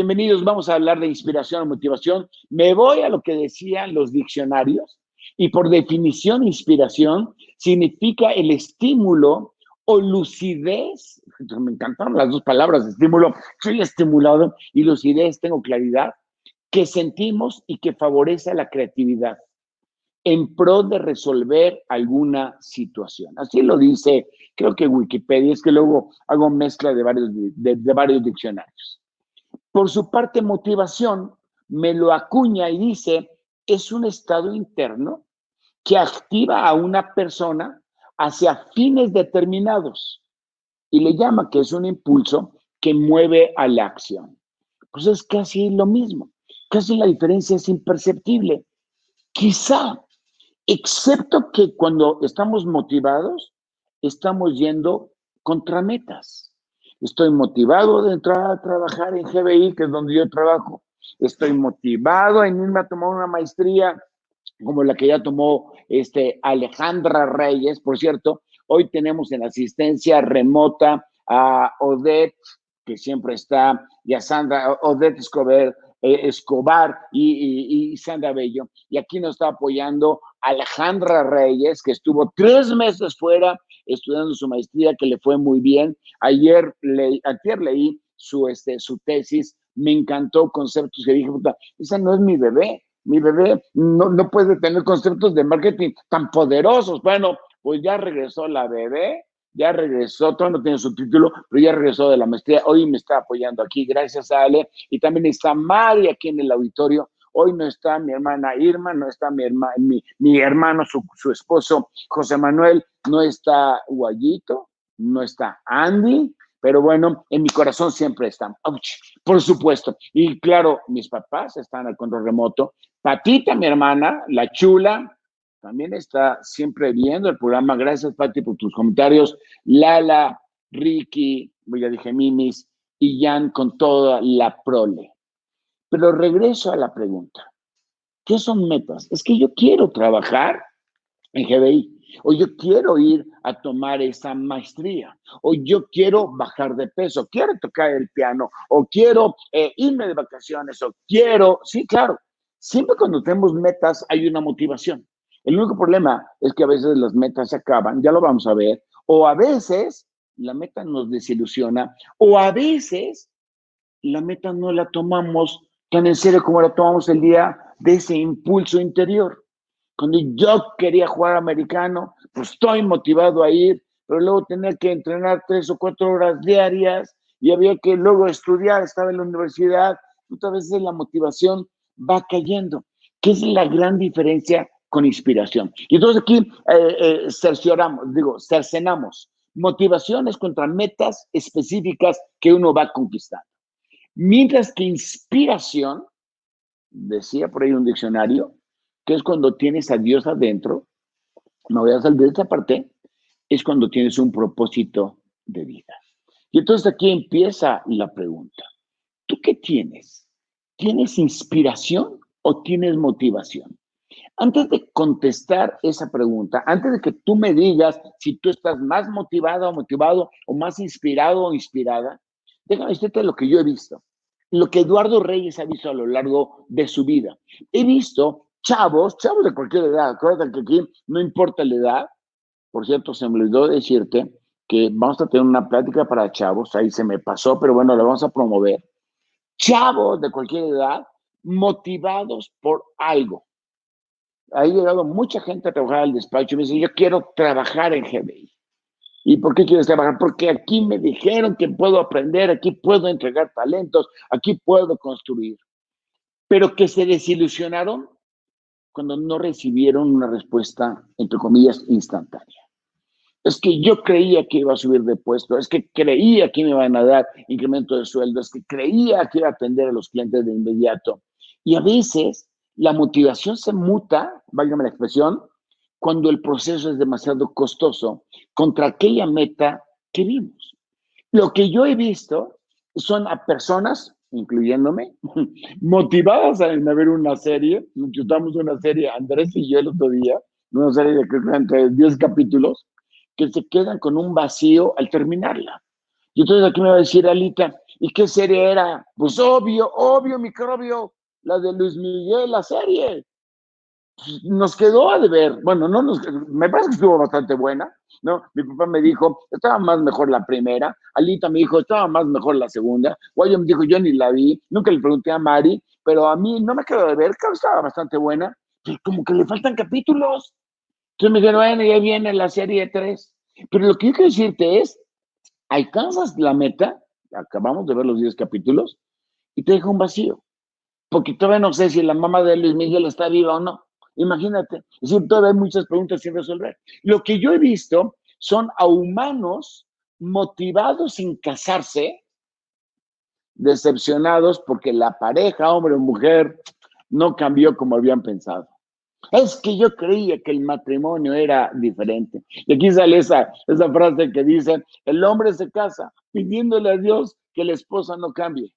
Bienvenidos, vamos a hablar de inspiración o motivación. Me voy a lo que decían los diccionarios y por definición inspiración significa el estímulo o lucidez. Me encantaron las dos palabras, estímulo. Soy estimulado y lucidez, tengo claridad, que sentimos y que favorece la creatividad en pro de resolver alguna situación. Así lo dice, creo que Wikipedia, es que luego hago mezcla de varios, de varios diccionarios. Por su parte, motivación me lo acuña y dice, es un estado interno que activa a una persona hacia fines determinados y le llama que es un impulso que mueve a la acción. Pues es casi lo mismo, casi la diferencia es imperceptible. Quizá, excepto que cuando estamos motivados, estamos yendo contra metas. Estoy motivado de entrar a trabajar en GBI, que es donde yo trabajo. Estoy motivado en irme a tomar una maestría como la que ya tomó este Alejandra Reyes. Por cierto, hoy tenemos en asistencia remota a Odette, que siempre está, y a Sandra, Odette Escobar, eh, Escobar y, y, Sandra Bello. Y aquí nos está apoyando Alejandra Reyes, que estuvo tres meses fuera estudiando su maestría, que le fue muy bien. Ayer, leí, ayer leí su, este, su tesis, me encantó conceptos que dije, puta, esa no es mi bebé, mi bebé no, no puede tener conceptos de marketing tan poderosos. Bueno, pues ya regresó la bebé, ya regresó, todavía no tiene su título, pero ya regresó de la maestría, hoy me está apoyando aquí, gracias a Ale, y también está Mari aquí en el auditorio, Hoy no está mi hermana Irma, no está mi, hermano, mi, hermano, su, esposo José Manuel, no está Guayito, no está Andy, pero bueno, en mi corazón siempre están. por supuesto. Y claro, mis papás están al control remoto. Patita, mi hermana, la chula, también está siempre viendo el programa. Gracias, Pati, por tus comentarios. Lala, Ricky, ya dije Mimis, y Jan con toda la prole. Pero regreso a la pregunta. ¿Qué son metas? Es que yo quiero trabajar en GBI, o yo quiero ir a tomar esa maestría, o yo quiero bajar de peso, quiero tocar el piano, o quiero eh, irme de vacaciones, o quiero, sí, claro, siempre cuando tenemos metas hay una motivación. El único problema es que a veces las metas se acaban, ya lo vamos a ver, o a veces la meta nos desilusiona, o a veces la meta no la tomamos tan en serio como la tomamos el día de ese impulso interior. Cuando yo quería jugar americano, pues estoy motivado a ir, pero luego tenía que entrenar tres o cuatro horas diarias y había que luego estudiar, estaba en la universidad, muchas veces la motivación va cayendo, que es la gran diferencia con inspiración. Y entonces aquí eh, eh, cercioramos, digo, cercenamos motivaciones contra metas específicas que uno va conquistando. Mientras que inspiración, decía por ahí un diccionario, que es cuando tienes a Dios adentro, no voy a salir de esta parte, es cuando tienes un propósito de vida. Y entonces aquí empieza la pregunta. ¿Tú qué tienes? ¿Tienes inspiración o tienes motivación? Antes de contestar esa pregunta, antes de que tú me digas si tú estás más motivado o motivado o más inspirado o inspirada, déjame decirte lo que yo he visto lo que Eduardo Reyes ha visto a lo largo de su vida. He visto chavos, chavos de cualquier edad, acuérdate que aquí no importa la edad. Por cierto, se me olvidó decirte que vamos a tener una plática para chavos, ahí se me pasó, pero bueno, la vamos a promover. Chavos de cualquier edad, motivados por algo. Ha llegado mucha gente a trabajar al despacho y me dice, yo quiero trabajar en GBI. ¿Y por qué quieres trabajar? Porque aquí me dijeron que puedo aprender, aquí puedo entregar talentos, aquí puedo construir. Pero que se desilusionaron cuando no recibieron una respuesta, entre comillas, instantánea. Es que yo creía que iba a subir de puesto, es que creía que me iban a dar incremento de sueldo, es que creía que iba a atender a los clientes de inmediato. Y a veces la motivación se muta, válgame la expresión, cuando el proceso es demasiado costoso contra aquella meta que vimos. Lo que yo he visto son a personas, incluyéndome, motivadas a, ver una serie. Nos chutamos una serie, Andrés y yo el otro día, una serie de creo que entre 10 capítulos, que se quedan con un vacío al terminarla. Y entonces aquí me va a decir Alita, ¿Y qué serie era? Pues obvio, obvio, microbio, la de Luis Miguel, la serie. Nos quedó a deber. Bueno, no nos, me parece que estuvo bastante buena, ¿no? Mi papá me dijo, estaba más mejor la primera. Alita me dijo, estaba más mejor la segunda. Guayo me dijo, yo ni la vi. Nunca le pregunté a Mari, pero a mí no me quedó de ver, que estaba bastante buena. Pero como que le faltan capítulos. Entonces me dijeron, bueno, ya viene la serie 3. Pero lo que yo quiero decirte es, alcanzas la meta, acabamos de ver los 10 capítulos, y te deja un vacío. Porque todavía no sé si la mamá de Luis Miguel está viva o no. Imagínate. Es decir, todavía hay muchas preguntas sin resolver. Lo que yo he visto son a humanos motivados sin casarse, decepcionados porque la pareja, hombre o mujer, no cambió como habían pensado. Es que yo creía que el matrimonio era diferente. Y aquí sale esa, esa frase que dice, el hombre se casa pidiéndole a Dios que la esposa no cambie.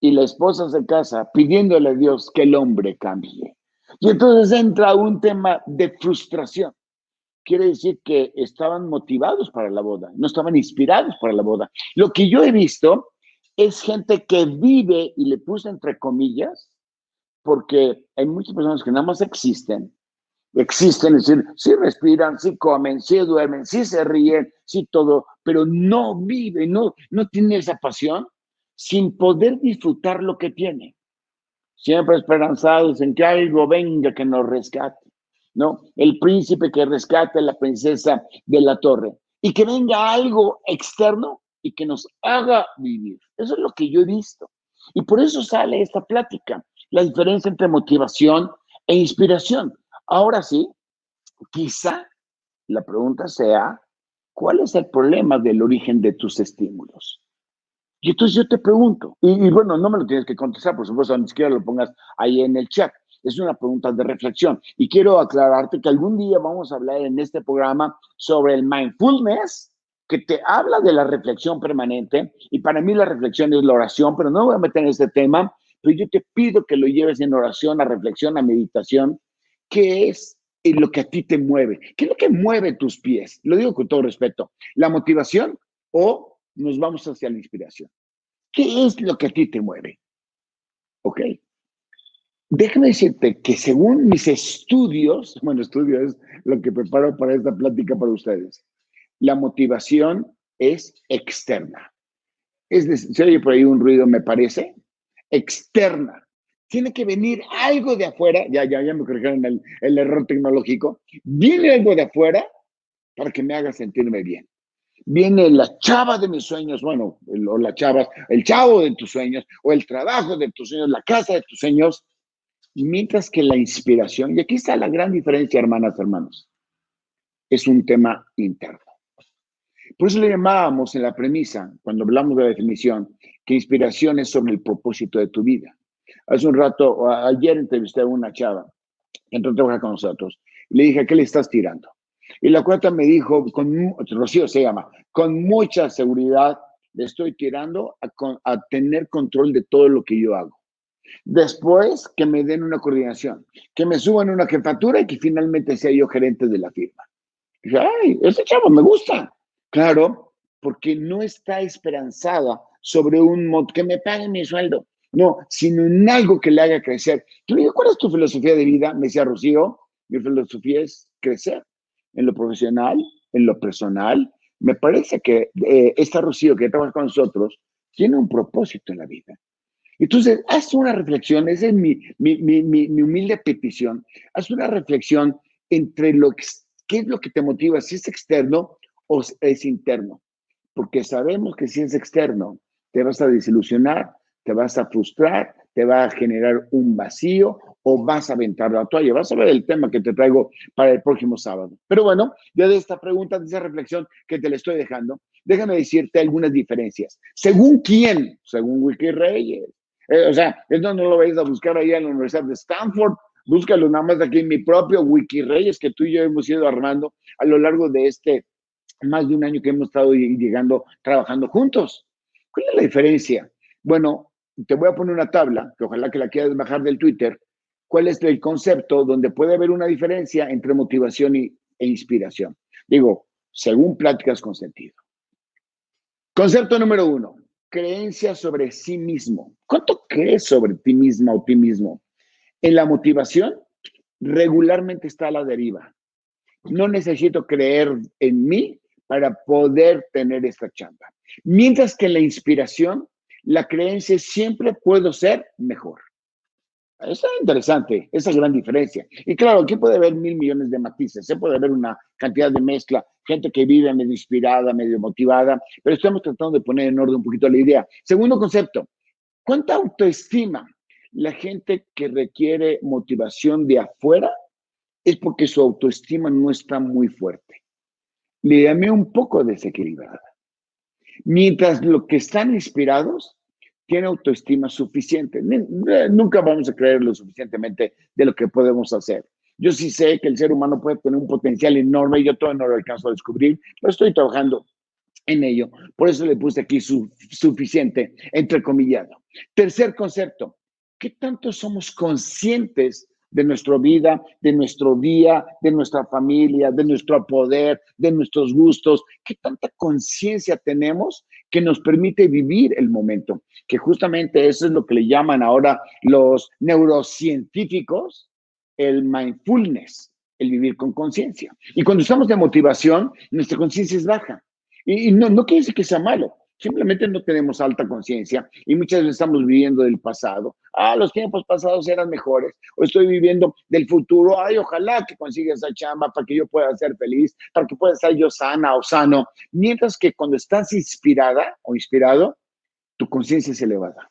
Y la esposa se casa pidiéndole a Dios que el hombre cambie. Y entonces entra un tema de frustración. Quiere decir que estaban motivados para la boda, no estaban inspirados para la boda. Lo que yo he visto es gente que vive, y le puse entre comillas, porque hay muchas personas que nada más existen, existen, es decir, sí respiran, sí comen, sí duermen, sí se ríen, sí todo, pero no viven, no, no tienen esa pasión sin poder disfrutar lo que tienen. Siempre esperanzados en que algo venga que nos rescate, ¿no? El príncipe que rescate a la princesa de la torre y que venga algo externo y que nos haga vivir. Eso es lo que yo he visto. Y por eso sale esta plática la diferencia entre motivación e inspiración. Ahora sí, quizá la pregunta sea, ¿cuál es el problema del origen de tus estímulos? Y entonces yo te pregunto, y, bueno, no me lo tienes que contestar, por supuesto, ni siquiera lo pongas ahí en el chat. Es una pregunta de reflexión. Y quiero aclararte que algún día vamos a hablar en este programa sobre el mindfulness, que te habla de la reflexión permanente. Y para mí la reflexión es la oración, pero no voy a meter en este tema pero yo te pido que lo lleves en oración, a reflexión, a meditación. ¿Qué es lo que a ti te mueve? ¿Qué es lo que mueve tus pies? Lo digo con todo respeto. ¿La motivación o nos vamos hacia la inspiración? ¿Qué es lo que a ti te mueve? ¿Ok? Déjame decirte que según mis estudios, bueno, estudios es lo que preparo para esta plática para ustedes, la motivación es externa. Es decir, si oye por ahí un ruido, me parece, externa. Tiene que venir algo de afuera, ya, ya, ya me corrigieron el, el error tecnológico, viene algo de afuera para que me haga sentirme bien. Viene la chava de mis sueños, bueno, o la chava, el chavo de tus sueños, o el trabajo de tus sueños, la casa de tus sueños, mientras que la inspiración, y aquí está la gran diferencia, hermanas, hermanos, es un tema interno. Por eso le llamábamos en la premisa, cuando hablamos de la definición, que inspiración es sobre el propósito de tu vida. Hace un rato, ayer entrevisté a una chava que entró a trabajar con nosotros. Y le dije, ¿a qué le estás tirando? Y la cuarta me dijo, con, Rocío se llama, con mucha seguridad le estoy tirando a, a tener control de todo lo que yo hago. Después, que me den una coordinación, que me suban una jefatura y que finalmente sea yo gerente de la firma. Y dije, ay, ese chavo me gusta. Claro, porque no está esperanzada sobre un mod que me pague mi sueldo. No, sino en algo que le haga crecer. Yo le digo, ¿cuál es tu filosofía de vida? Me decía Rocío, mi filosofía es crecer en lo profesional, en lo personal. Me parece que eh, esta Rocío que trabaja con nosotros tiene un propósito en la vida. Entonces, haz una reflexión, esa es mi, mi, mi, mi humilde petición, haz una reflexión entre lo que, qué es lo que te motiva, si es externo o es interno. Porque sabemos que si es externo, te vas a desilusionar, te vas a frustrar, te va a generar un vacío o vas a aventar la toalla. Vas a ver el tema que te traigo para el próximo sábado. Pero bueno, ya de esta pregunta, de esa reflexión que te la estoy dejando, déjame decirte algunas diferencias. ¿Según quién? Según Wiki Reyes. Eh, o sea, esto no lo vais a buscar ahí en la Universidad de Stanford. Búscalo nada más aquí en mi propio Wiki Reyes que tú y yo hemos ido armando a lo largo de este más de un año que hemos estado llegando, trabajando juntos. ¿Cuál es la diferencia? Bueno, te voy a poner una tabla, que ojalá que la quieras bajar del Twitter. ¿Cuál es el concepto donde puede haber una diferencia entre motivación y, e inspiración? Digo, según pláticas con sentido. Concepto número uno. creencia sobre sí mismo. ¿Cuánto crees sobre ti misma o ti mismo? En la motivación, regularmente está a la deriva. No necesito creer en mí para poder tener esta chamba. Mientras que en la inspiración, la creencia siempre puedo ser mejor. Eso es interesante, esa gran diferencia. Y claro, aquí puede haber mil millones de matices, se puede haber una cantidad de mezcla, gente que vive medio inspirada, medio motivada, pero estamos tratando de poner en orden un poquito la idea. Segundo concepto, ¿cuánta autoestima la gente que requiere motivación de afuera es porque su autoestima no está muy fuerte? Le llamé un poco desequilibrada. Mientras los que están inspirados tiene autoestima suficiente. Nunca vamos a creer lo suficientemente de lo que podemos hacer. Yo sí sé que el ser humano puede tener un potencial enorme yo todavía no lo alcanzo a descubrir, pero estoy trabajando en ello. Por eso le puse aquí su, suficiente, entrecomillado. Tercer concepto, ¿qué tanto somos conscientes de nuestra vida, de nuestro día, de nuestra familia, de nuestro poder, de nuestros gustos, qué tanta conciencia tenemos que nos permite vivir el momento, que justamente eso es lo que le llaman ahora los neurocientíficos el mindfulness, el vivir con conciencia. Y cuando estamos de motivación, nuestra conciencia es baja. Y, no, no quiere decir que sea malo, Simplemente no tenemos alta conciencia y muchas veces estamos viviendo del pasado. Ah, los tiempos pasados eran mejores. O estoy viviendo del futuro. Ay, ojalá que consiga esa chamba para que yo pueda ser feliz, para que pueda estar yo sana o sano. Mientras que cuando estás inspirada o inspirado, tu conciencia es elevada.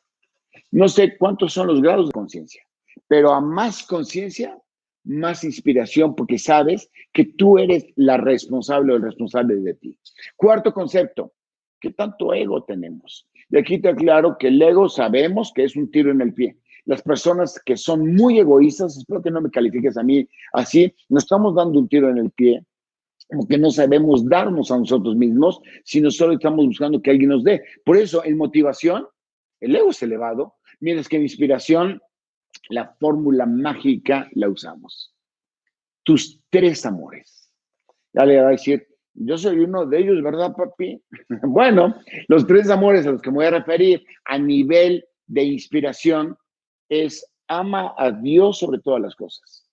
No sé cuántos son los grados de conciencia, pero a más conciencia, más inspiración, porque sabes que tú eres la responsable o el responsable de ti. Cuarto concepto, ¿Qué tanto ego tenemos? Y aquí te aclaro que el ego sabemos que es un tiro en el pie. Las personas que son muy egoístas, espero que no me califiques a mí así, nos estamos dando un tiro en el pie, porque no sabemos darnos a nosotros mismos, sino solo estamos buscando que alguien nos dé. Por eso, en motivación, el ego es elevado, mientras que en inspiración, la fórmula mágica la usamos. Tus tres amores. Ya le va a decir, yo soy uno de ellos, ¿verdad, papi? bueno, los tres amores a los que me voy a referir a nivel de inspiración es ama a Dios sobre todas las cosas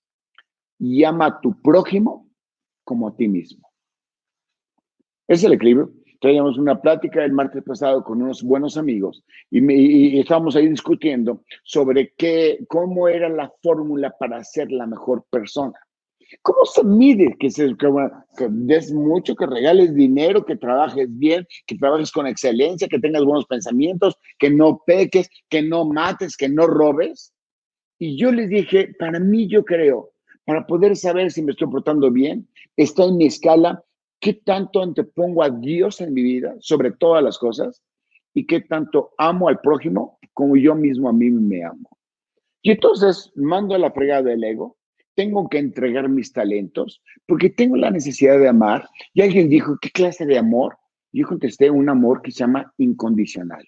y ama a tu prójimo como a ti mismo. Es el equilibrio. Teníamos una plática el martes pasado con unos buenos amigos y, y estábamos ahí discutiendo sobre qué, cómo era la fórmula para ser la mejor persona. ¿Cómo se mide que, se, que, des mucho, que regales dinero, que trabajes bien, que trabajes con excelencia, que tengas buenos pensamientos, que no peques, que no mates, que no robes? Y yo les dije, para mí yo creo, para poder saber si me estoy portando bien, está en mi escala qué tanto antepongo a Dios en mi vida sobre todas las cosas y qué tanto amo al prójimo como yo mismo a mí me amo. Y entonces mando a la fregada del ego tengo que entregar mis talentos porque tengo la necesidad de amar. Y alguien dijo, ¿qué clase de amor? Yo contesté, un amor que se llama incondicional.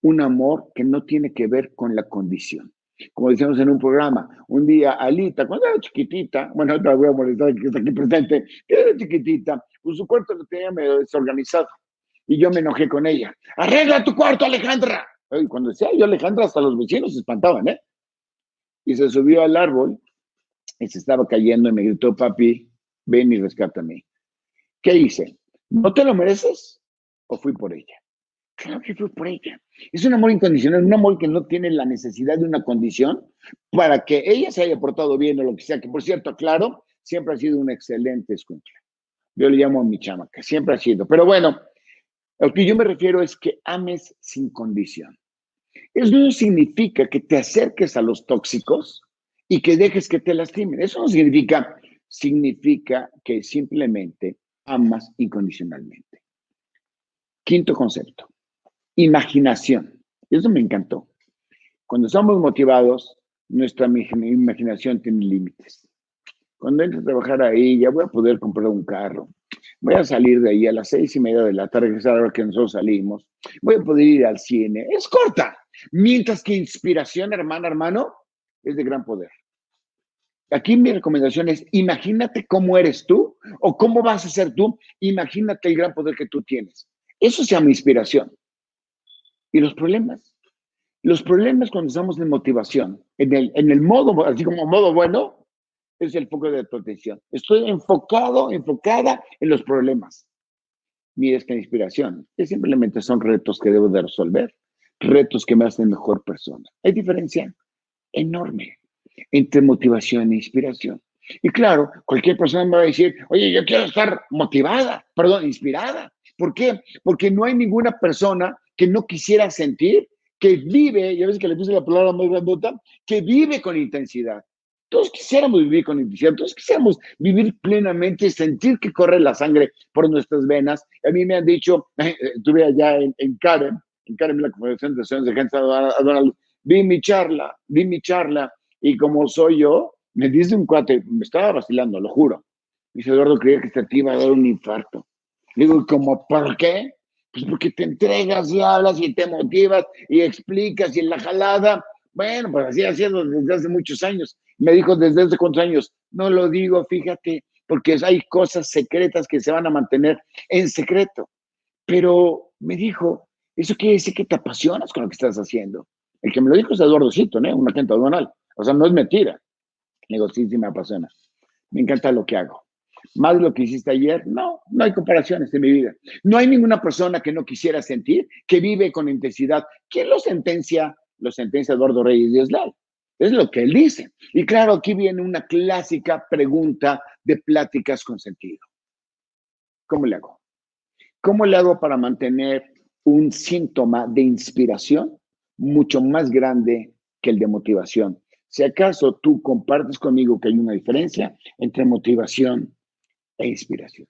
Un amor que no tiene que ver con la condición. Como decíamos en un programa, un día Alita, cuando era chiquitita, bueno, otra voy a molestar que está aquí presente, era chiquitita, pues su cuarto lo tenía medio desorganizado. Y yo me enojé con ella. ¡Arregla tu cuarto, Alejandra! Y cuando decía yo Alejandra, hasta los vecinos se espantaban, ¿eh? Y se subió al árbol y se estaba cayendo y me gritó, papi, ven y rescátame. ¿Qué hice? ¿No te lo mereces? ¿O fui por ella? Claro que fui por ella. Es un amor incondicional, un amor que no tiene la necesidad de una condición para que ella se haya portado bien o lo que sea, que por cierto, claro, siempre ha sido un excelente escucha. Yo le llamo a mi chama, que siempre ha sido. Pero bueno, lo que yo me refiero es que ames sin condición. Eso no significa que te acerques a los tóxicos y que dejes que te lastimen. Eso no significa, significa que simplemente amas incondicionalmente. Quinto concepto, imaginación. Eso me encantó. Cuando estamos motivados, nuestra imaginación tiene límites. Cuando entro a trabajar ahí, ya voy a poder comprar un carro. Voy a salir de ahí a las seis y media de la tarde, que es la hora que nosotros salimos. Voy a poder ir al cine. Es corta. Mientras que inspiración, hermana, hermano, es de gran poder. Aquí mi recomendación es, imagínate cómo eres tú o cómo vas a ser tú, imagínate el gran poder que tú tienes. Eso se llama inspiración. ¿Y los problemas? Los problemas cuando estamos en motivación, en el, en el modo, así como modo bueno, es el foco de tu atención. Estoy enfocado, enfocada en los problemas. Mira esta inspiración, que simplemente son retos que debo de resolver, retos que me hacen mejor persona. Hay diferencia enorme entre motivación e inspiración. Y claro, cualquier persona me va a decir, oye, yo quiero estar motivada, perdón, inspirada. ¿Por qué? Porque no hay ninguna persona que no quisiera sentir, que vive, ya ves que le puse la palabra muy grandota, que vive con intensidad. Todos quisiéramos vivir con intensidad, todos quisiéramos vivir plenamente, sentir que corre la sangre por nuestras venas. A mí me han dicho, estuve allá en, en Karen, en Karen, la Confederación de Naciones de Gente Aduanal, vi mi charla, vi mi charla, y como soy yo, me dice un cuate, me estaba vacilando, lo juro. Dice, Eduardo, creía que te iba a dar un infarto. Digo, ¿cómo por qué? Pues porque te entregas y hablas y te motivas y explicas y en la jalada. Bueno, pues así haciendo desde hace muchos años. Me dijo, ¿desde hace cuántos años? No lo digo, fíjate, porque hay cosas secretas que se van a mantener en secreto. Pero me dijo, eso quiere decir que te apasionas con lo que estás haciendo. El que me lo dijo es Eduardo Cito, ¿no? un agente aduanal. O sea, no es mentira. Digo, me apasiona. Me encanta lo que hago. Más lo que hiciste ayer, no, no hay comparaciones en mi vida. No hay ninguna persona que no quisiera sentir, que vive con intensidad. ¿Quién lo sentencia? Lo sentencia Eduardo Reyes Eslal. Es lo que él dice. Y claro, aquí viene una clásica pregunta de pláticas con sentido. ¿Cómo le hago? ¿Cómo le hago para mantener un síntoma de inspiración mucho más grande que el de motivación? Si acaso tú compartes conmigo que hay una diferencia entre motivación e inspiración.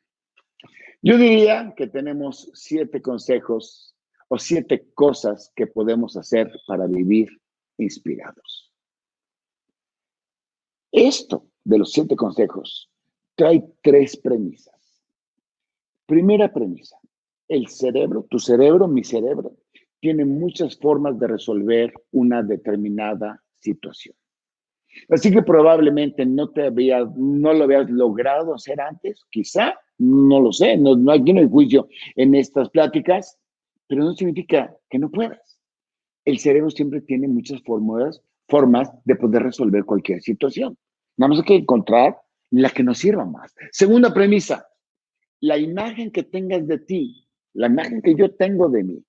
Yo diría que tenemos siete consejos o siete cosas que podemos hacer para vivir inspirados. Esto de los siete consejos trae tres premisas. Primera premisa, el cerebro, tu cerebro, mi cerebro, tiene muchas formas de resolver una determinada situación. Así que probablemente no, te había, no lo habías logrado hacer antes, quizá, no lo sé, no, no, aquí no hay juicio en estas pláticas, pero no significa que no puedas. El cerebro siempre tiene muchas formas de poder resolver cualquier situación. Nada más hay que encontrar la que nos sirva más. Segunda premisa, la imagen que tengas de ti, la imagen que yo tengo de mí,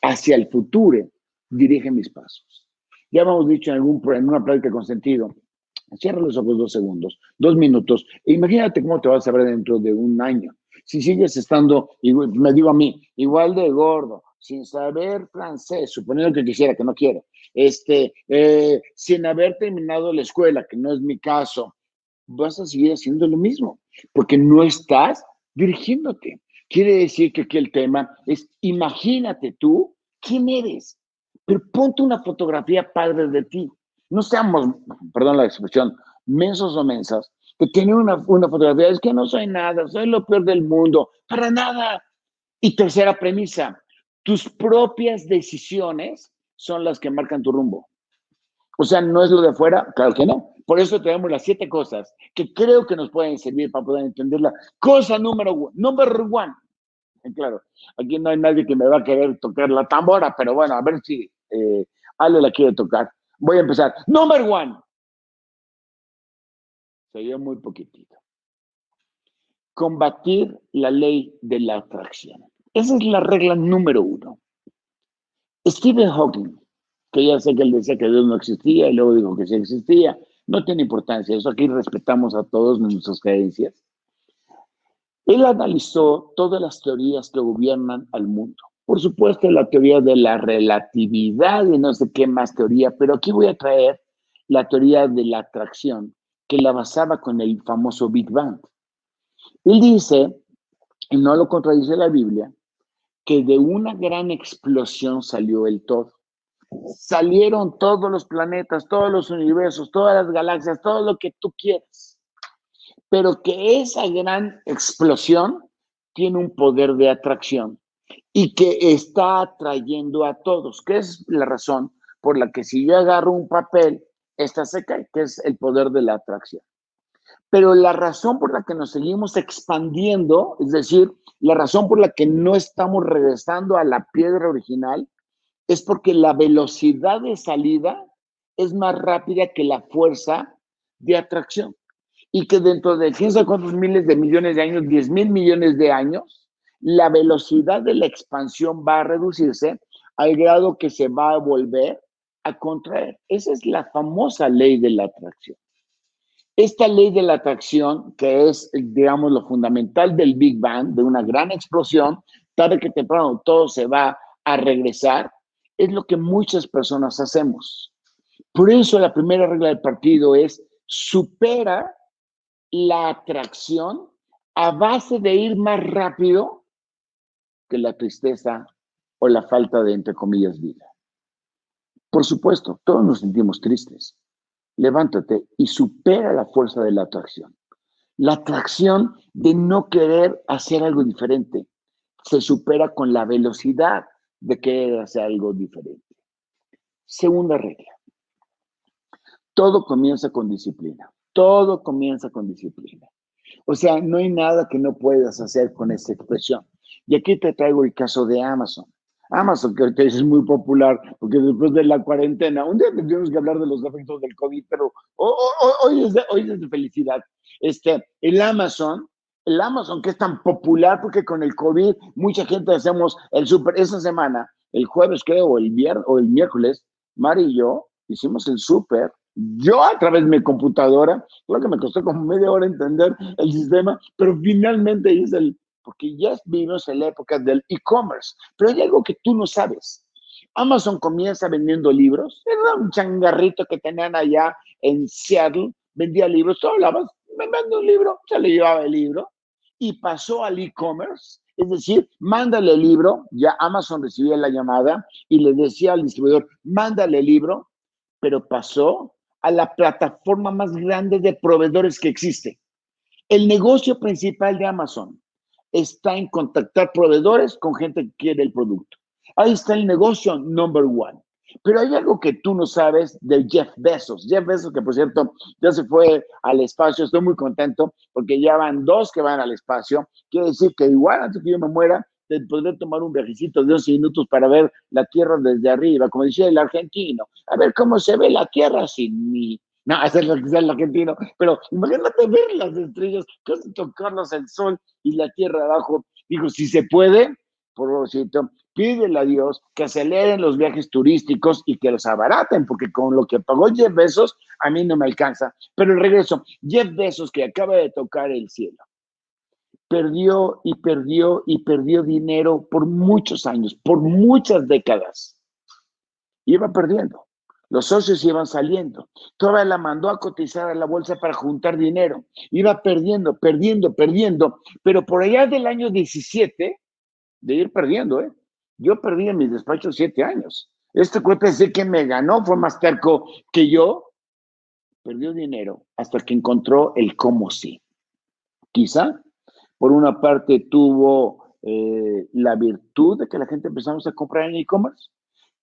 hacia el futuro, dirige mis pasos. Ya hemos dicho en, algún, en una plática con sentido, cierra los ojos dos segundos, dos minutos, e imagínate cómo te vas a ver dentro de un año. Si sigues estando, me digo a mí, igual de gordo, sin saber francés, suponiendo que quisiera, que no quiero, este, eh, sin haber terminado la escuela, que no es mi caso, vas a seguir haciendo lo mismo, porque no estás dirigiéndote. Quiere decir que aquí el tema es, imagínate tú, ¿quién eres? pero ponte una fotografía padre de ti. No seamos, perdón la expresión, mensos o mensas, que tienen una, una fotografía, es que no soy nada, soy lo peor del mundo, para nada. Y tercera premisa, tus propias decisiones son las que marcan tu rumbo. O sea, no es lo de afuera, claro que no. Por eso tenemos las siete cosas que creo que nos pueden servir para poder entenderla. Cosa número uno, number one, claro, aquí no hay nadie que me va a querer tocar la tambora, pero bueno, a ver si eh, Ale la quiere tocar. Voy a empezar. Number one. Se muy poquitito. Combatir la ley de la atracción. Esa es la regla número uno. Stephen Hawking, que ya sé que él decía que Dios no existía y luego dijo que sí existía, no tiene importancia. Eso aquí respetamos a todos nuestras creencias. Él analizó todas las teorías que gobiernan al mundo. Por supuesto, la teoría de la relatividad y no sé qué más teoría, pero aquí voy a traer la teoría de la atracción, que la basaba con el famoso Big Bang. Él dice, y no lo contradice la Biblia, que de una gran explosión salió el todo. Salieron todos los planetas, todos los universos, todas las galaxias, todo lo que tú quieras pero que esa gran explosión tiene un poder de atracción y que está atrayendo a todos, que es la razón por la que si yo agarro un papel, esta se cae, que es el poder de la atracción. Pero la razón por la que nos seguimos expandiendo, es decir, la razón por la que no estamos regresando a la piedra original, es porque la velocidad de salida es más rápida que la fuerza de atracción. Y que dentro de quién sabe miles de millones de años, 10 mil millones de años, la velocidad de la expansión va a reducirse al grado que se va a volver a contraer. Esa es la famosa ley de la atracción. Esta ley de la atracción, que es, digamos, lo fundamental del Big Bang, de una gran explosión, tarde que temprano todo se va a regresar, es lo que muchas personas hacemos. Por eso la primera regla del partido es supera la atracción a base de ir más rápido que la tristeza o la falta de, entre comillas, vida. Por supuesto, todos nos sentimos tristes. Levántate y supera la fuerza de la atracción. La atracción de no querer hacer algo diferente se supera con la velocidad de querer hacer algo diferente. Segunda regla. Todo comienza con disciplina. Todo comienza con disciplina. O sea, no hay nada que no puedas hacer con esta expresión. Y aquí te traigo el caso de Amazon. Amazon, que es muy popular, porque después de la cuarentena, un día tendríamos que hablar de los efectos del COVID, pero hoy, hoy es de felicidad. Este, el Amazon, el Amazon que es tan popular porque con el COVID mucha gente hacemos el súper. Esa semana, el jueves creo, o el, viernes, o el miércoles, Mari y yo hicimos el súper. Yo a través de mi computadora, creo que me costó como media hora entender el sistema, pero finalmente hice el, porque ya vivimos en la época del e-commerce. Pero hay algo que tú no sabes. Amazon comienza vendiendo libros. Era un changarrito que tenían allá en Seattle. Vendía libros. Tú hablabas, me manda un libro, se le llevaba el libro. Y pasó al e-commerce. Es decir, mándale el libro. Ya Amazon recibía la llamada y le decía al distribuidor, mándale el libro. Pero pasó a la plataforma más grande de proveedores que existe. El negocio principal de Amazon está en contactar proveedores con gente que quiere el producto. Ahí está el negocio number one. Pero hay algo que tú no sabes de Jeff Bezos. Jeff Bezos, que por cierto ya se fue al espacio, estoy muy contento porque ya van dos que van al espacio. Quiere decir que igual antes que yo me muera, podré tomar un viajecito de 11 minutos para ver la Tierra desde arriba, como decía el argentino. A ver cómo se ve la Tierra sin mí. No, ese es el argentino. Pero imagínate ver las estrellas, casi tocarlas el sol y la tierra abajo. Digo, si se puede, por favor, pídele a Dios que aceleren los viajes turísticos y que los abaraten, porque con lo que pagó Jeff Bezos, a mí no me alcanza. Pero el regreso, Jeff Bezos, que acaba de tocar el cielo, perdió y perdió y perdió dinero por muchos años, por muchas décadas. Iba perdiendo. Los socios iban saliendo. Toda la mandó a cotizar a la bolsa para juntar dinero. Iba perdiendo, perdiendo, perdiendo. Pero por allá del año 17, de ir perdiendo, ¿eh? Yo perdí en mis despachos siete años. Este cuate decir que me ganó, fue más terco que yo. Perdió dinero hasta que encontró el cómo sí. Quizá, por una parte, tuvo eh, la virtud de que la gente empezamos a comprar en e-commerce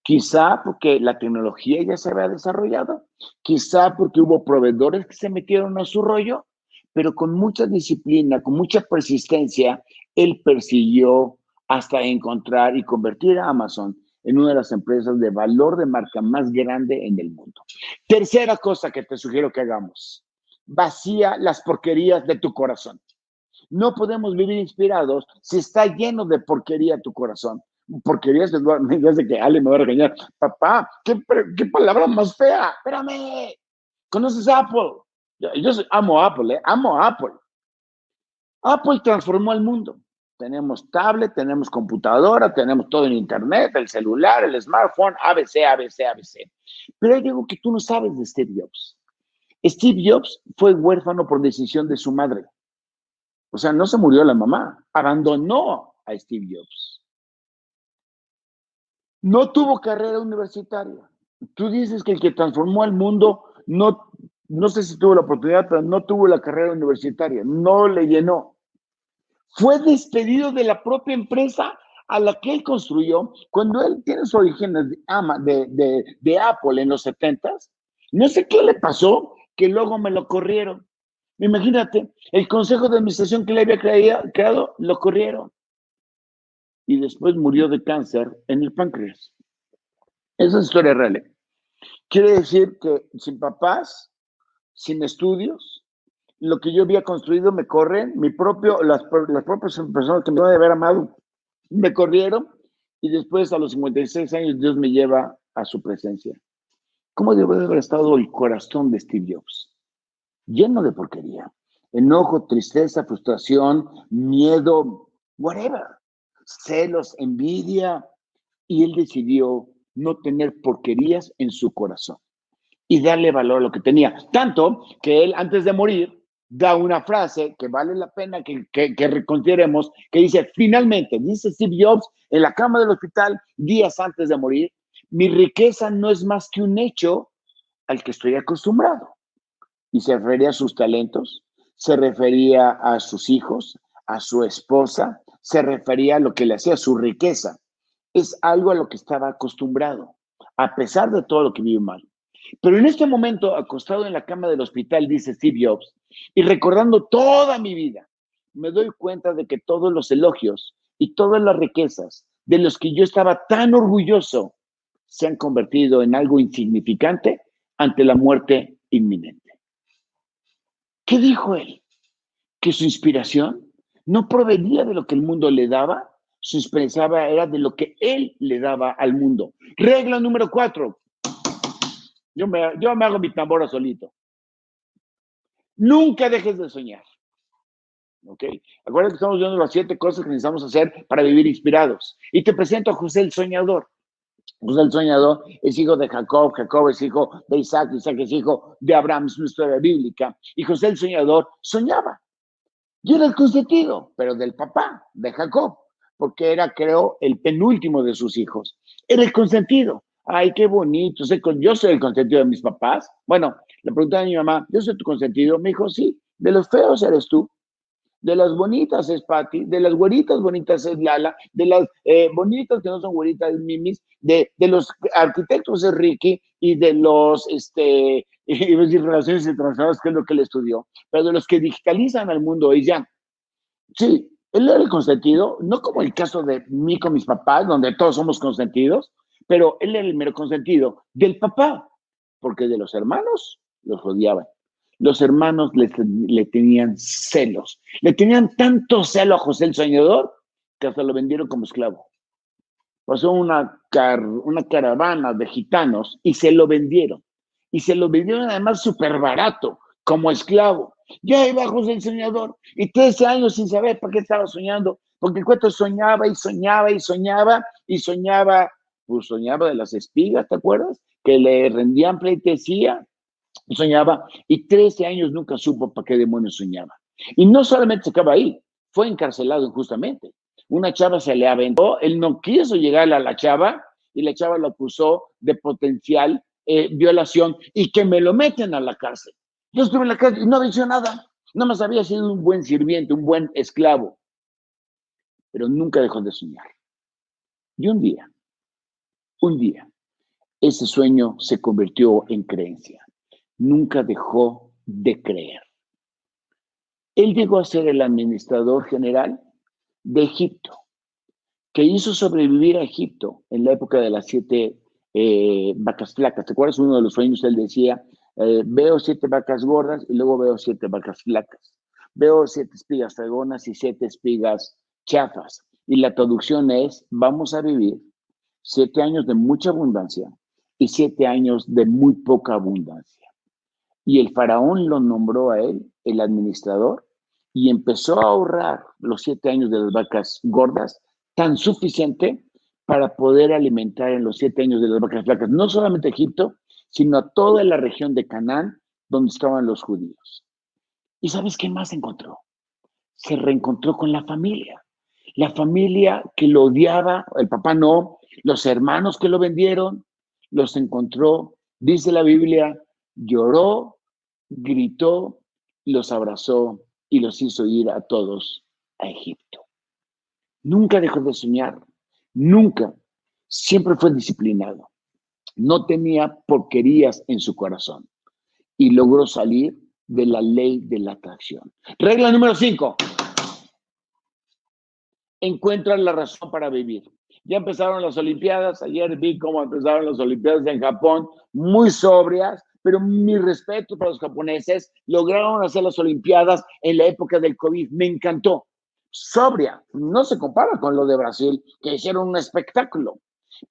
Quizá porque la tecnología ya se había desarrollado, quizá porque hubo proveedores que se metieron a su rollo, pero con mucha disciplina, con mucha persistencia, él persiguió hasta encontrar y convertir a Amazon en una de las empresas de valor de marca más grande en el mundo. Tercera cosa que te sugiero que hagamos, vacía las porquerías de tu corazón. No podemos vivir inspirados si está lleno de porquería tu corazón porquerías de que Ale me va a regañar. Papá, ¿qué, qué palabra más fea? Espérame. ¿Conoces Apple? Yo, amo Apple, ¿eh? Amo Apple. Apple transformó el mundo. Tenemos tablet, tenemos computadora, tenemos todo en internet, el celular, el smartphone, ABC, ABC, ABC. Pero hay algo que tú no sabes de Steve Jobs. Steve Jobs fue huérfano por decisión de su madre. O sea, no se murió la mamá, abandonó a Steve Jobs. No tuvo carrera universitaria. Tú dices que el que transformó el mundo no, no sé si tuvo la oportunidad, pero no tuvo la carrera universitaria, no le llenó. Fue despedido de la propia empresa a la que él construyó cuando él tiene su origen de, de, de Apple en los 70 No sé qué le pasó, que luego me lo corrieron. Imagínate, el consejo de administración que le había creado, lo corrieron y después murió de cáncer en el páncreas. Esa es historia real. Quiere decir que sin papás, sin estudios, lo que yo había construido me corren, mi propio, las, las propias personas que me deben de haber amado me corrieron y después a los 56 años Dios me lleva a su presencia. ¿Cómo debe haber estado el corazón de Steve Jobs? Lleno de porquería. Enojo, tristeza, frustración, miedo, whatever. Celos, envidia. Y él decidió no tener porquerías en su corazón y darle valor a lo que tenía. Tanto que él, antes de morir, da una frase que vale la pena que, que, que consideremos, que dice, finalmente, dice Steve Jobs en la cama del hospital días antes de morir, mi riqueza no es más que un hecho al que estoy acostumbrado. Y se refería a sus talentos, se refería a sus hijos, a su esposa, se refería a lo que le hacía su riqueza. Es algo a lo que estaba acostumbrado, a pesar de todo lo que vive mal. Pero en este momento, acostado en la cama del hospital, dice Steve Jobs, y recordando toda mi vida, me doy cuenta de que todos los elogios y todas las riquezas de los que yo estaba tan orgulloso se han convertido en algo insignificante ante la muerte inminente. ¿Qué dijo él? Que su inspiración no provenía de lo que el mundo le daba, su inspiración era de lo que él le daba al mundo. Regla número cuatro. Yo me, yo me hago mi tambora solito. Nunca dejes de soñar. ¿Ok? Acuérdate que estamos viendo las siete cosas que necesitamos hacer para vivir inspirados. Y te presento a José el Soñador. José el Soñador es hijo de Jacob, Jacob es hijo de Isaac, Isaac es hijo de Abraham, es una historia bíblica. Y José el Soñador soñaba. Y era el consentido, pero del papá, de Jacob, porque era, creo, el penúltimo de sus hijos. Era el consentido. Ay, qué bonito. Yo soy el consentido de mis papás. Bueno, le pregunté a mi mamá, ¿yo soy tu consentido? Me dijo, sí. De los feos eres tú de las bonitas es Patti, de las güeritas bonitas es Lala, de las eh, bonitas que no son güeritas es Mimis, de, de, los arquitectos es Ricky y de los, este, y decir, relaciones internacionales, que es lo que él estudió, pero de los que digitalizan al mundo es Jan. Sí, él era el consentido, no como el caso de mí con mis papás, donde todos somos consentidos, pero él era el mero consentido del papá, porque de los hermanos los odiaban los hermanos le, tenían celos. Le tenían tanto celo a José el Soñador que hasta lo vendieron como esclavo. Pasó una, caravana de gitanos y se lo vendieron. Y se lo vendieron además súper barato, como esclavo. Ya iba José el Soñador y 13 años sin saber para qué estaba soñando, porque el cuento soñaba y soñaba y soñaba y soñaba, pues soñaba de las espigas, ¿te acuerdas? Que le rendían pleitesía soñaba y 13 años nunca supo para qué demonios soñaba. Y no solamente se acaba ahí, fue encarcelado injustamente. Una chava se le aventó, él no quiso llegar a la chava y la chava lo acusó de potencial eh, violación y que me lo meten a la cárcel. Yo estuve en la cárcel y no había nada, nada más había sido un buen sirviente, un buen esclavo, pero nunca dejó de soñar. Y un día, un día, ese sueño se convirtió en creencia nunca dejó de creer. Él llegó a ser el administrador general de Egipto, que hizo sobrevivir a Egipto en la época de las siete eh, vacas flacas. ¿Te acuerdas? Uno de los sueños él decía, eh, veo siete vacas gordas y luego veo siete vacas flacas. Veo siete espigas fregonas y siete espigas chafas. Y la traducción es, vamos a vivir siete años de mucha abundancia y siete años de muy poca abundancia. Y el faraón lo nombró a él el administrador y empezó a ahorrar los siete años de las vacas gordas tan suficiente para poder alimentar en los siete años de las vacas flacas, no solamente a Egipto, sino a toda la región de Canaán donde estaban los judíos. ¿Y sabes qué más encontró? Se reencontró con la familia. La familia que lo odiaba, el papá no, los hermanos que lo vendieron, los encontró, dice la Biblia, lloró, gritó, los abrazó y los hizo ir a todos a Egipto. Nunca dejó de soñar, nunca, siempre fue disciplinado. No tenía porquerías en su corazón y logró salir de la ley de la atracción. Regla número cinco. Encuentra la razón para vivir. Ya empezaron las Olimpiadas. Ayer vi cómo empezaron las Olimpiadas en Japón, muy sobrias, pero mi respeto para los japoneses. Lograron hacer las Olimpiadas en la época del COVID. Me encantó. Sobria. No se compara con lo de Brasil, que hicieron un espectáculo.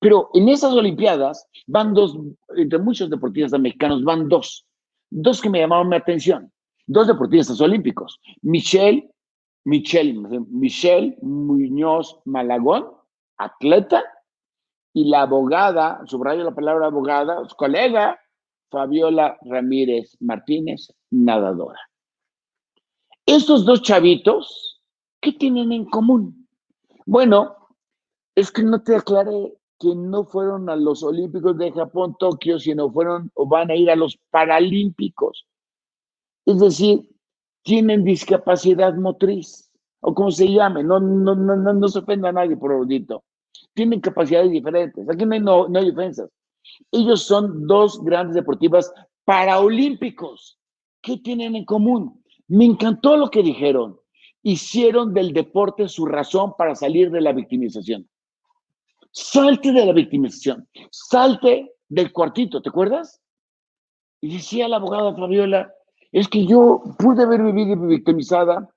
Pero en esas Olimpiadas van dos, entre muchos deportistas mexicanos, van dos. Dos que me llamaron mi atención. Dos deportistas olímpicos. Michelle, Michelle, Michelle Muñoz Malagón atleta, y la abogada, subrayo la palabra abogada, su colega Fabiola Ramírez Martínez, nadadora. Estos dos chavitos, ¿qué tienen en común? Bueno, es que no te aclaré que no fueron a los Olímpicos de Japón, Tokio, sino fueron o van a ir a los Paralímpicos. Es decir, tienen discapacidad motriz, o como se llame, no, no, no, no, se ofenda a nadie por audito tienen capacidades diferentes. Aquí no hay, no, no hay diferencias. Ellos son dos grandes deportivas paraolímpicos. ¿Qué tienen en común? Me encantó lo que dijeron. Hicieron del deporte su razón para salir de la victimización. Salte de la victimización. Salte del cuartito, ¿te acuerdas? Y decía la abogada Fabiola, es que yo pude haber vivido victimizada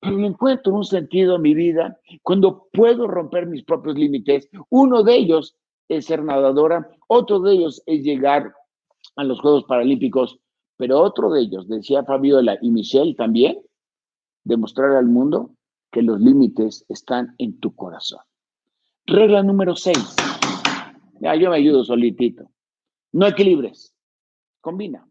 pero encuentro un sentido a mi vida cuando puedo romper mis propios límites. Uno de ellos es ser nadadora, otro de ellos es llegar a los Juegos Paralímpicos, pero otro de ellos, decía Fabiola y Michelle también, demostrar al mundo que los límites están en tu corazón. Regla número seis. Ya, yo me ayudo solitito. No equilibres. Combina.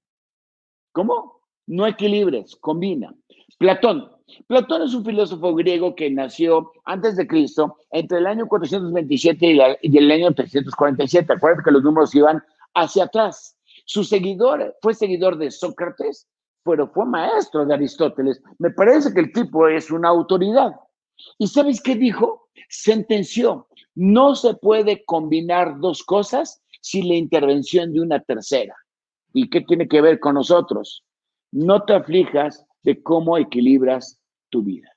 ¿Cómo? No equilibres. Combina. Platón, Platón es un filósofo griego que nació antes de Cristo, entre el año 427 y, el año 347. Acuérdate que los números iban hacia atrás. Su seguidor fue seguidor de Sócrates, pero fue maestro de Aristóteles. Me parece que el tipo es una autoridad. ¿Y sabes qué dijo? Sentenció, no se puede combinar dos cosas sin la intervención de una tercera. ¿Y qué tiene que ver con nosotros? No te aflijas de cómo equilibras tu vida.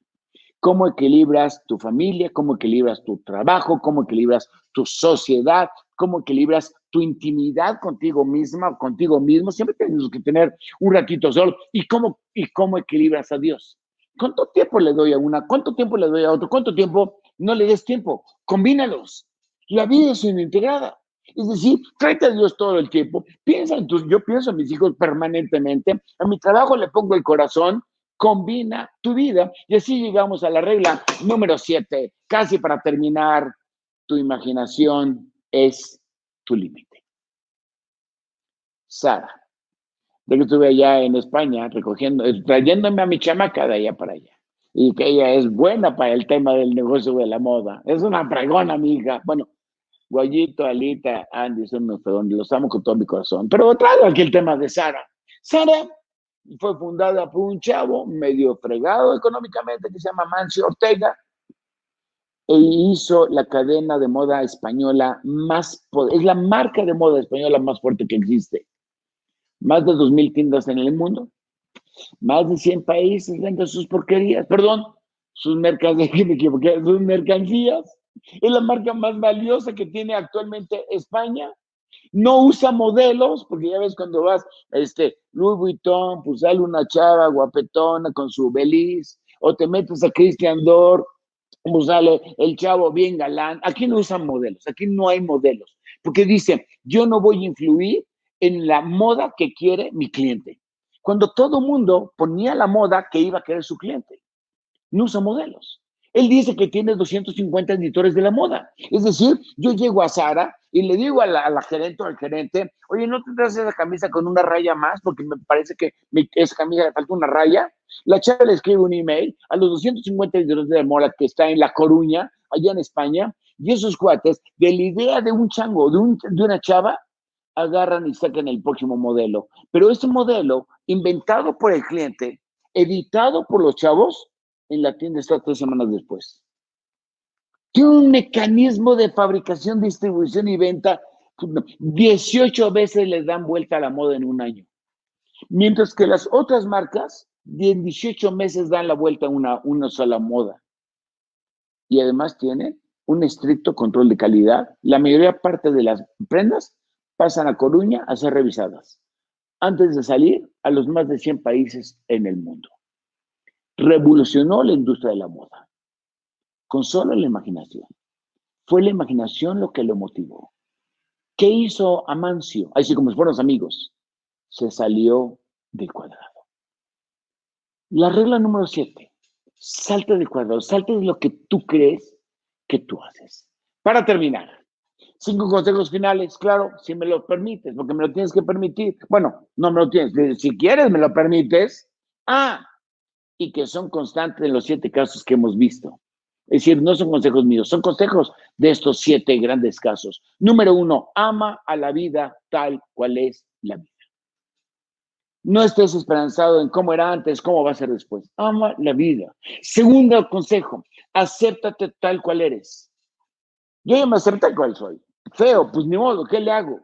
Cómo equilibras tu familia, cómo equilibras tu trabajo, cómo equilibras tu sociedad, cómo equilibras tu intimidad contigo misma, contigo mismo. Siempre tienes que tener un ratito solo. ¿Y cómo, y cómo equilibras a Dios? ¿Cuánto tiempo le doy a una? ¿Cuánto tiempo le doy a otro? ¿Cuánto tiempo no le des tiempo? Combínalos. La vida es una integrada. Es decir, trata a Dios todo el tiempo. Piensa en tus, yo pienso en mis hijos permanentemente. A mi trabajo le pongo el corazón, combina tu vida. Y así llegamos a la regla número siete. Casi para terminar, tu imaginación es tu límite. Sara, de que estuve allá en España recogiendo, trayéndome a mi chamaca de allá para allá. Y que ella es buena para el tema del negocio de la moda. Es una pregona, mi hija. Bueno, Guayito, Alita, Andy, son unos los amo con todo mi corazón. Pero traigo aquí el tema de Sara. Sara fue fundada por un chavo medio fregado económicamente que se llama Mancio Ortega e hizo la cadena de moda española más, es la marca de moda española más fuerte que existe. Más de 2.000 tiendas en el mundo, más de 100 países venden sus porquerías, perdón, sus mercancías, sus mercancías es la marca más valiosa que tiene actualmente España. No usa modelos, porque ya ves cuando vas este Louis Vuitton, pues sale una chava guapetona con su beliz, o te metes a Christian Dior, pues sale el chavo bien galán. Aquí no usan modelos, aquí no hay modelos, porque dice, yo no voy a influir en la moda que quiere mi cliente. Cuando todo mundo ponía la moda que iba a querer su cliente. No usa modelos. Él dice que tiene 250 editores de la moda. Es decir, yo llego a Sara y le digo a la, gerente o al gerente, oye, ¿no tendrás esa camisa con una raya más? Porque me parece que esa camisa le falta una raya. La chava le escribe un email a los 250 editores de la moda que está en La Coruña, allá en España, y esos cuates, de la idea de un chango, de, de una chava, agarran y sacan el próximo modelo. Pero ese modelo, inventado por el cliente, editado por los chavos, en la tienda está tres semanas después. Tiene un mecanismo de fabricación, distribución y venta. 18 veces les dan vuelta a la moda en un año. Mientras que las otras marcas, en 18 meses dan la vuelta a una, sola moda. Y además tienen un estricto control de calidad. La mayoría parte de las prendas pasan a Coruña a ser revisadas antes de salir a los más de 100 países en el mundo. Revolucionó la industria de la moda con solo la imaginación. Fue la imaginación lo que lo motivó. ¿Qué hizo Amancio? Así como fueron amigos. Se salió del cuadrado. La regla número 7. Salte del cuadrado. Salte de lo que tú crees que tú haces. Para terminar, Cinco consejos finales, claro, si me lo permites, porque me lo tienes que permitir. Bueno, no me lo tienes, si quieres me lo permites. Ah, y que son constantes en los siete casos que hemos visto. Es decir, no son consejos míos, son consejos de estos siete grandes casos. Número uno, ama a la vida tal cual es la vida. No estés esperanzado en cómo era antes, cómo va a ser después. Ama la vida. Segundo consejo, acéptate tal cual eres. Yo ya me acepto tal cual soy. Feo, pues ni modo, ¿qué le hago?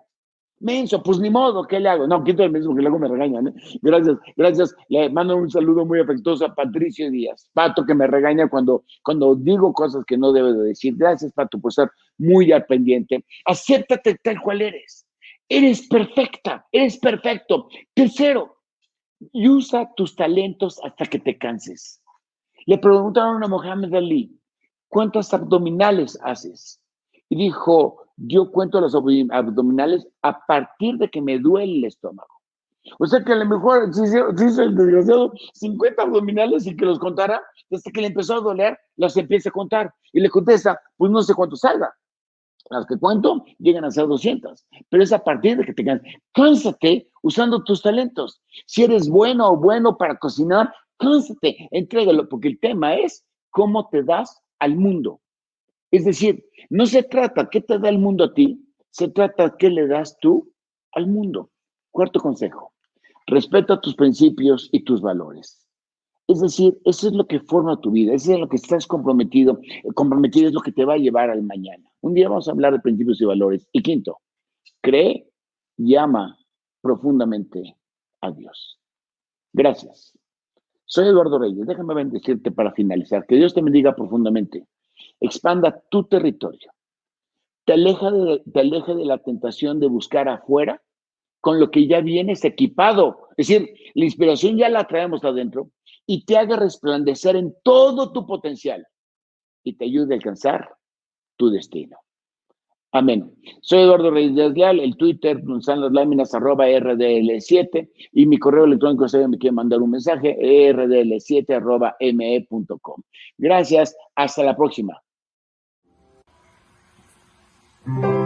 Menso, pues ni modo, ¿qué le hago? No, quito el mismo que luego me regañan. ¿eh? Gracias, gracias. Le mando un saludo muy afectuoso a Patricio Díaz, Pato, que me regaña cuando, cuando digo cosas que no debo de decir. Gracias, Pato, por estar muy al pendiente. Acéptate tal cual eres. Eres perfecta, eres perfecto. Tercero, y usa tus talentos hasta que te canses. Le preguntaron a Mohamed Ali, ¿cuántas abdominales haces? Y dijo, yo cuento los abdominales a partir de que me duele el estómago. O sea que a lo mejor si hizo el desgraciado 50 abdominales y que los contara, desde que le empezó a doler, los empieza a contar. Y le contesta, pues no sé cuánto salga. Las que cuento llegan a ser 200, pero es a partir de que te canses. Cánsate usando tus talentos. Si eres bueno o bueno para cocinar, cánsate, entrégalo, porque el tema es cómo te das al mundo. Es decir, no se trata qué te da el mundo a ti, se trata qué le das tú al mundo. Cuarto consejo, respeta tus principios y tus valores. Es decir, eso es lo que forma tu vida, eso es lo que estás comprometido, comprometido es lo que te va a llevar al mañana. Un día vamos a hablar de principios y valores. Y quinto, cree y ama profundamente a Dios. Gracias. Soy Eduardo Reyes. Déjame bendecirte para finalizar. Que Dios te bendiga profundamente expanda tu territorio. Te aleja, de, te aleja de la tentación de buscar afuera con lo que ya vienes equipado. Es decir, la inspiración ya la traemos adentro y te haga resplandecer en todo tu potencial y te ayude a alcanzar tu destino. Amén. Soy Eduardo Reyes Leal, el Twitter, son las láminas arroba RDL7 y mi correo electrónico, si me quiere mandar un mensaje, rdl7 arroba me.com. Gracias, hasta la próxima. Thank you.